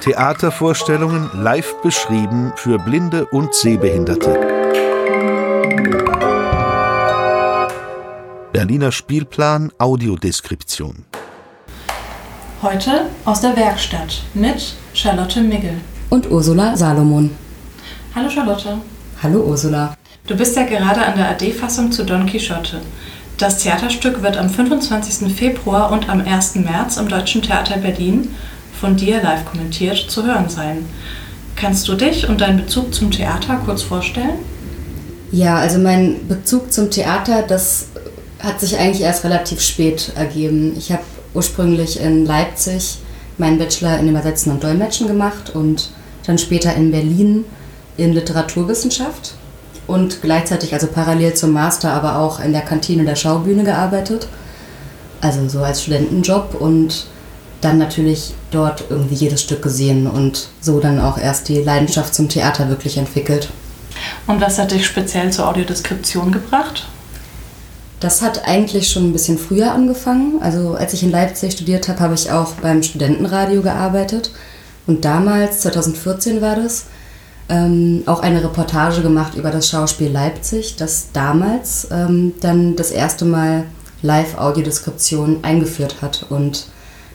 Theatervorstellungen live beschrieben für Blinde und Sehbehinderte. Berliner Spielplan Audiodeskription. Heute aus der Werkstatt mit Charlotte Miggel und Ursula Salomon. Hallo Charlotte. Hallo Ursula. Du bist ja gerade an der AD-Fassung zu Don Quixote. Das Theaterstück wird am 25. Februar und am 1. März im Deutschen Theater Berlin von dir live kommentiert zu hören sein. Kannst du dich und deinen Bezug zum Theater kurz vorstellen? Ja, also mein Bezug zum Theater, das hat sich eigentlich erst relativ spät ergeben. Ich habe ursprünglich in Leipzig meinen Bachelor in Übersetzen und Dolmetschen gemacht und dann später in Berlin in Literaturwissenschaft und gleichzeitig, also parallel zum Master, aber auch in der Kantine der Schaubühne gearbeitet. Also so als Studentenjob und dann natürlich dort irgendwie jedes Stück gesehen und so dann auch erst die Leidenschaft zum Theater wirklich entwickelt. Und was hat dich speziell zur Audiodeskription gebracht? Das hat eigentlich schon ein bisschen früher angefangen. Also als ich in Leipzig studiert habe, habe ich auch beim Studentenradio gearbeitet. Und damals, 2014 war das, ähm, auch eine Reportage gemacht über das Schauspiel Leipzig, das damals ähm, dann das erste Mal Live-Audiodeskription eingeführt hat. Und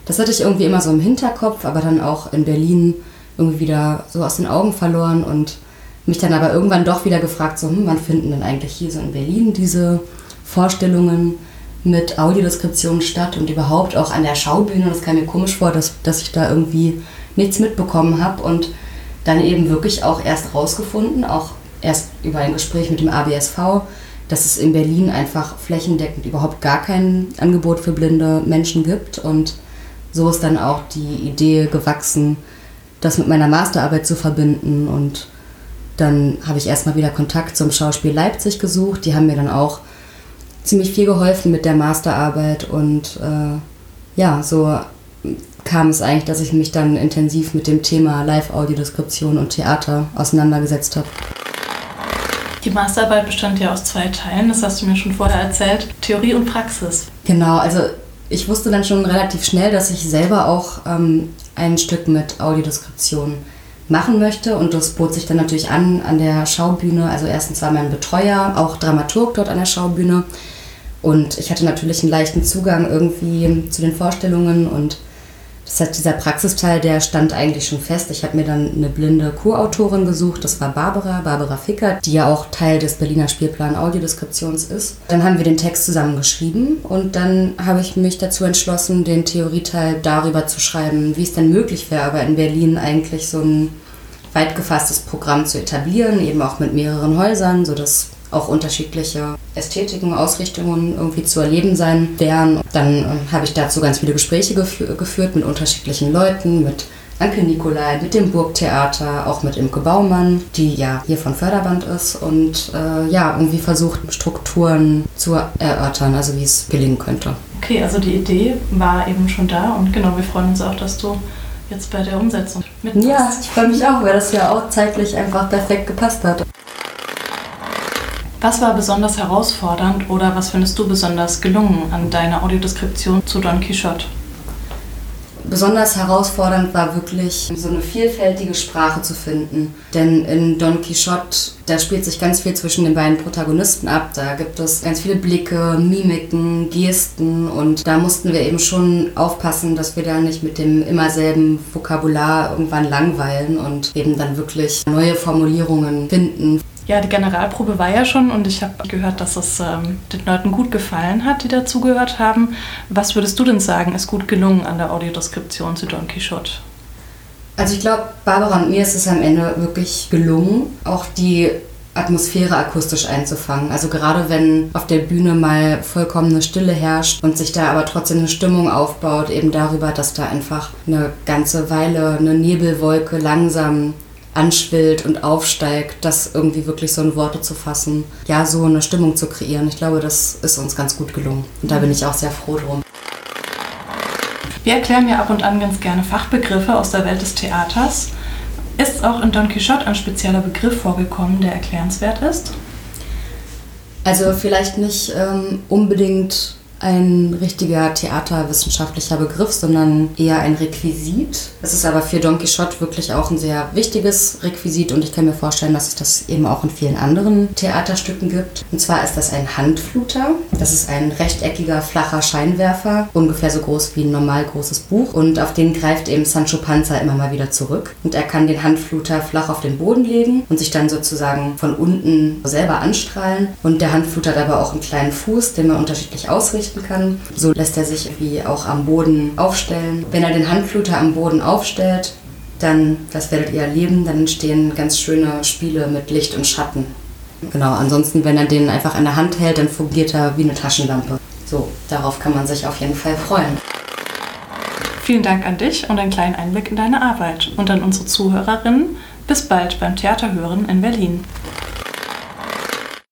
das hatte ich irgendwie immer so im Hinterkopf, aber dann auch in Berlin irgendwie wieder so aus den Augen verloren und mich dann aber irgendwann doch wieder gefragt, so, hm, wann finden denn eigentlich hier so in Berlin diese Vorstellungen mit Audiodeskriptionen statt und überhaupt auch an der Schaubühne. Das kam mir komisch vor, dass, dass ich da irgendwie nichts mitbekommen habe und dann eben wirklich auch erst rausgefunden, auch erst über ein Gespräch mit dem ABSV, dass es in Berlin einfach flächendeckend überhaupt gar kein Angebot für blinde Menschen gibt und so ist dann auch die Idee gewachsen, das mit meiner Masterarbeit zu verbinden. Und dann habe ich erstmal wieder Kontakt zum Schauspiel Leipzig gesucht. Die haben mir dann auch ziemlich viel geholfen mit der Masterarbeit. Und äh, ja, so kam es eigentlich, dass ich mich dann intensiv mit dem Thema Live-Audiodeskription und Theater auseinandergesetzt habe. Die Masterarbeit bestand ja aus zwei Teilen, das hast du mir schon vorher erzählt, Theorie und Praxis. Genau, also ich wusste dann schon relativ schnell, dass ich selber auch ähm, ein Stück mit Audiodeskription machen möchte und das bot sich dann natürlich an an der Schaubühne. Also erstens war mein Betreuer auch Dramaturg dort an der Schaubühne und ich hatte natürlich einen leichten Zugang irgendwie zu den Vorstellungen und das heißt, dieser Praxisteil, der stand eigentlich schon fest. Ich habe mir dann eine blinde Co-Autorin gesucht. Das war Barbara, Barbara Ficker, die ja auch Teil des Berliner Spielplan Audiodeskriptions ist. Dann haben wir den Text zusammen geschrieben und dann habe ich mich dazu entschlossen, den Theorieteil darüber zu schreiben, wie es denn möglich wäre, aber in Berlin eigentlich so ein weit gefasstes Programm zu etablieren, eben auch mit mehreren Häusern, sodass auch unterschiedliche Ästhetiken, Ausrichtungen irgendwie zu erleben sein werden. Dann äh, habe ich dazu ganz viele Gespräche gefü geführt mit unterschiedlichen Leuten, mit Anke Nikolai, mit dem Burgtheater, auch mit Imke Baumann, die ja hier von Förderband ist und äh, ja, irgendwie versucht, Strukturen zu erörtern, also wie es gelingen könnte. Okay, also die Idee war eben schon da und genau, wir freuen uns auch, dass du jetzt bei der Umsetzung mitmachst. Ja, ich freue mich auch, weil das ja auch zeitlich einfach perfekt gepasst hat. Was war besonders herausfordernd oder was findest du besonders gelungen an deiner Audiodeskription zu Don Quixote? Besonders herausfordernd war wirklich, so eine vielfältige Sprache zu finden. Denn in Don Quixote, da spielt sich ganz viel zwischen den beiden Protagonisten ab. Da gibt es ganz viele Blicke, Mimiken, Gesten und da mussten wir eben schon aufpassen, dass wir da nicht mit dem immer selben Vokabular irgendwann langweilen und eben dann wirklich neue Formulierungen finden. Ja, die Generalprobe war ja schon und ich habe gehört, dass es ähm, den Leuten gut gefallen hat, die dazugehört haben. Was würdest du denn sagen, ist gut gelungen an der Audiodeskription zu Don Quixote? Also ich glaube, Barbara und mir ist es am Ende wirklich gelungen, auch die Atmosphäre akustisch einzufangen. Also gerade wenn auf der Bühne mal vollkommene Stille herrscht und sich da aber trotzdem eine Stimmung aufbaut, eben darüber, dass da einfach eine ganze Weile eine Nebelwolke langsam anschwillt und aufsteigt, das irgendwie wirklich so in Worte zu fassen, ja, so eine Stimmung zu kreieren. Ich glaube, das ist uns ganz gut gelungen. Und da bin ich auch sehr froh drum. Wir erklären ja ab und an ganz gerne Fachbegriffe aus der Welt des Theaters. Ist auch in Don Quixote ein spezieller Begriff vorgekommen, der erklärenswert ist? Also vielleicht nicht ähm, unbedingt ein richtiger theaterwissenschaftlicher Begriff, sondern eher ein Requisit. Es ist aber für Don Quixote wirklich auch ein sehr wichtiges Requisit und ich kann mir vorstellen, dass es das eben auch in vielen anderen Theaterstücken gibt. Und zwar ist das ein Handfluter. Das ist ein rechteckiger, flacher Scheinwerfer, ungefähr so groß wie ein normal großes Buch und auf den greift eben Sancho Panza immer mal wieder zurück. Und er kann den Handfluter flach auf den Boden legen und sich dann sozusagen von unten selber anstrahlen. Und der Handfluter hat aber auch einen kleinen Fuß, den man unterschiedlich ausrichten richten kann. So lässt er sich wie auch am Boden aufstellen. Wenn er den Handfluter am Boden aufstellt, dann, das werdet ihr erleben, dann entstehen ganz schöne Spiele mit Licht und Schatten. Genau, ansonsten, wenn er den einfach in der Hand hält, dann fungiert er wie eine Taschenlampe. So, darauf kann man sich auf jeden Fall freuen. Vielen Dank an dich und einen kleinen Einblick in deine Arbeit und an unsere Zuhörerinnen. Bis bald beim Theaterhören in Berlin.